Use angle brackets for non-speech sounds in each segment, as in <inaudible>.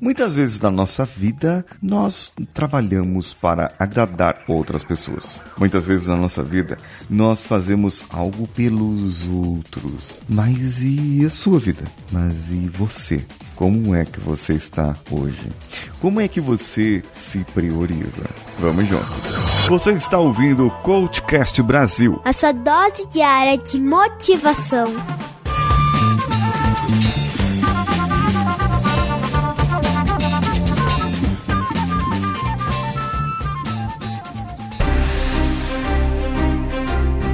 Muitas vezes na nossa vida nós trabalhamos para agradar outras pessoas. Muitas vezes na nossa vida nós fazemos algo pelos outros. Mas e a sua vida? Mas e você? Como é que você está hoje? Como é que você se prioriza? Vamos juntos. Você está ouvindo o Coachcast Brasil. A sua dose diária de motivação.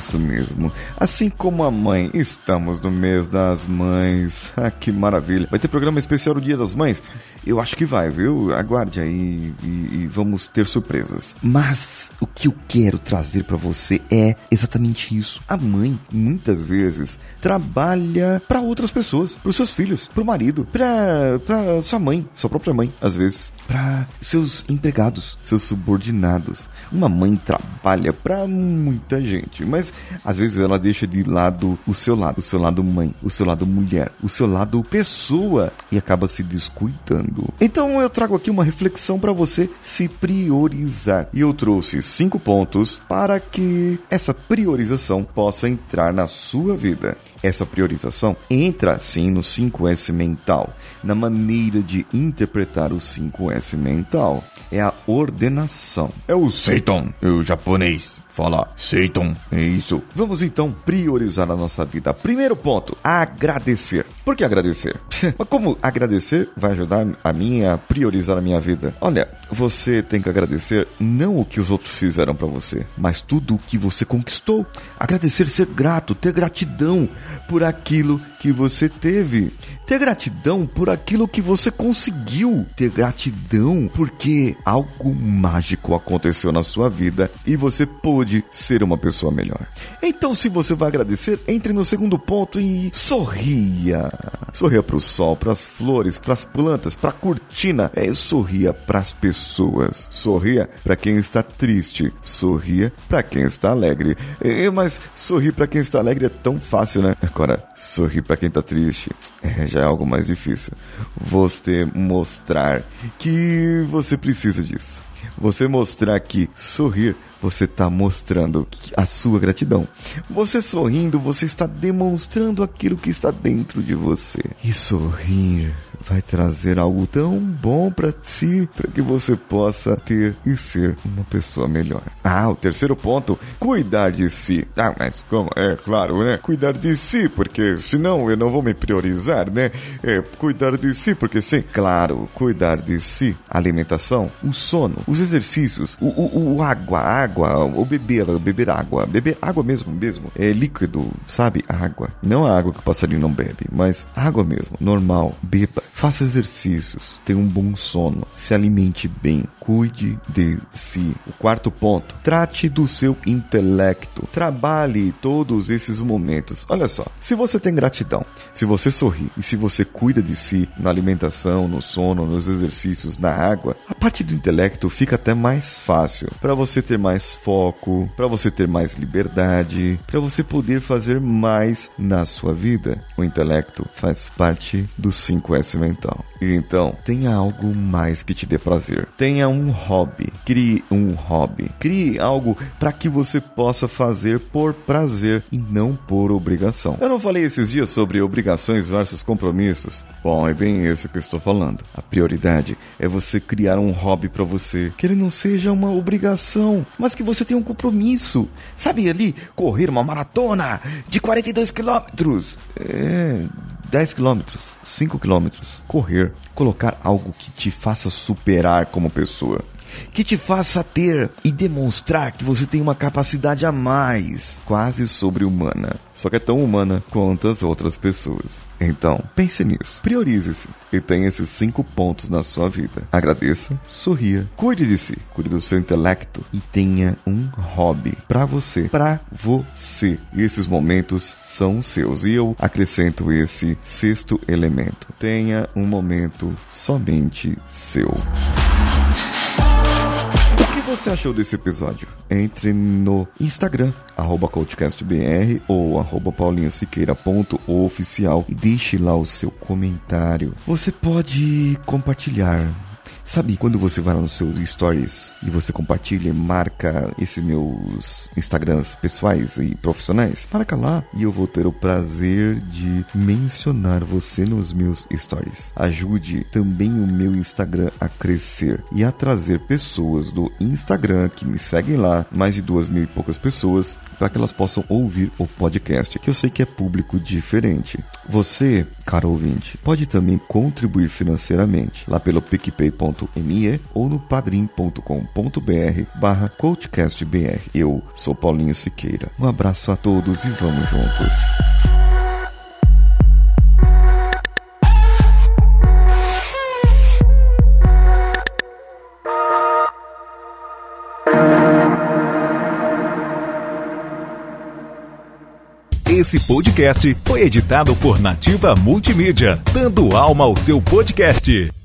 Isso mesmo. Assim como a mãe, estamos no mês das mães. <laughs> Ah, que maravilha. Vai ter programa especial do Dia das Mães? Eu acho que vai, viu? Aguarde aí e, e vamos ter surpresas. Mas o que eu quero trazer para você é exatamente isso. A mãe, muitas vezes, trabalha para outras pessoas, para seus filhos, para o marido, para sua mãe, sua própria mãe, às vezes, para seus empregados, seus subordinados. Uma mãe trabalha para muita gente, mas às vezes ela deixa de lado o seu lado, o seu lado mãe, o seu lado mulher, o seu lado pessoa e acaba se descuidando. Então eu trago aqui uma reflexão para você se priorizar. E eu trouxe cinco pontos para que essa priorização possa entrar na sua vida. Essa priorização entra sim no 5S mental, na maneira de interpretar o 5S mental. É a ordenação. É o Seiton, o japonês fala Seiton, é isso. Vamos então priorizar a nossa vida. Primeiro ponto, agradecer. Por que agradecer? <laughs> Mas como agradecer vai ajudar a mim a priorizar a minha vida? Olha, você tem que agradecer não o que os outros fizeram para você, mas tudo o que você conquistou. Agradecer, ser grato, ter gratidão por aquilo que você teve. Ter gratidão por aquilo que você conseguiu. Ter gratidão porque algo mágico aconteceu na sua vida e você pôde ser uma pessoa melhor. Então, se você vai agradecer, entre no segundo ponto e sorria. Sorria para o sol, para as flores, para as plantas, para a cortina. É, sorria para as pessoas. Sorria para quem está triste. Sorria para quem está alegre. É, mas sorrir para quem está alegre é tão fácil, né? Agora, sorrir para quem está triste é, já é algo mais difícil. Você mostrar que você precisa disso. Você mostrar que sorrir você está mostrando a sua gratidão. Você sorrindo, você está demonstrando aquilo que está dentro de você. E sorrir vai trazer algo tão bom para si, para que você possa ter e ser uma pessoa melhor. Ah, o terceiro ponto, cuidar de si. Ah, mas como? É claro, né? Cuidar de si, porque senão eu não vou me priorizar, né? É, cuidar de si, porque sim. Claro, cuidar de si. Alimentação, o sono, os exercícios, o, o, o água, água, o beber, beber água, beber água mesmo, mesmo. É líquido, sabe? Água. Não a água que o passarinho não bebe, mas água mesmo, normal. Beba. Faça exercícios, tenha um bom sono, se alimente bem, cuide de si. O quarto ponto, trate do seu intelecto. Trabalhe todos esses momentos. Olha só, se você tem gratidão, se você sorri e se você cuida de si na alimentação, no sono, nos exercícios, na água, a parte do intelecto fica até mais fácil para você ter mais foco, para você ter mais liberdade, para você poder fazer mais na sua vida. O intelecto faz parte do 5S mental. Então, tenha algo mais que te dê prazer. Tenha um hobby. Crie um hobby. Crie algo para que você possa fazer por prazer e não por obrigação. Eu não falei esses dias sobre obrigações versus compromissos. Bom, é bem isso que eu estou falando. A prioridade é você criar um hobby para você, que ele não seja uma obrigação, mas que você tenha um compromisso. Sabe ali, correr uma maratona de 42 quilômetros. É, 10 quilômetros, 5 quilômetros. Correr, colocar algo que te faça superar como pessoa que te faça ter e demonstrar que você tem uma capacidade a mais, quase sobre-humana. Só que é tão humana quanto as outras pessoas. Então, pense nisso. Priorize-se e tenha esses cinco pontos na sua vida. Agradeça, sorria, cuide de si, cuide do seu intelecto e tenha um hobby para você, para você. E esses momentos são seus. E eu acrescento esse sexto elemento. Tenha um momento somente seu você achou desse episódio? Entre no Instagram, arroba CoachCastBR ou arroba paulinhosiqueira.oficial e deixe lá o seu comentário. Você pode compartilhar Sabe quando você vai lá nos seus stories e você compartilha marca esses meus Instagrams pessoais e profissionais? Marca lá e eu vou ter o prazer de mencionar você nos meus stories. Ajude também o meu Instagram a crescer e a trazer pessoas do Instagram que me seguem lá, mais de duas mil e poucas pessoas, para que elas possam ouvir o podcast, que eu sei que é público diferente. Você, caro ouvinte, pode também contribuir financeiramente lá pelo picpay.com me ou no padrim.com.br barra coachcastbr. Eu sou Paulinho Siqueira. Um abraço a todos e vamos juntos. Esse podcast foi editado por Nativa Multimídia, dando alma ao seu podcast.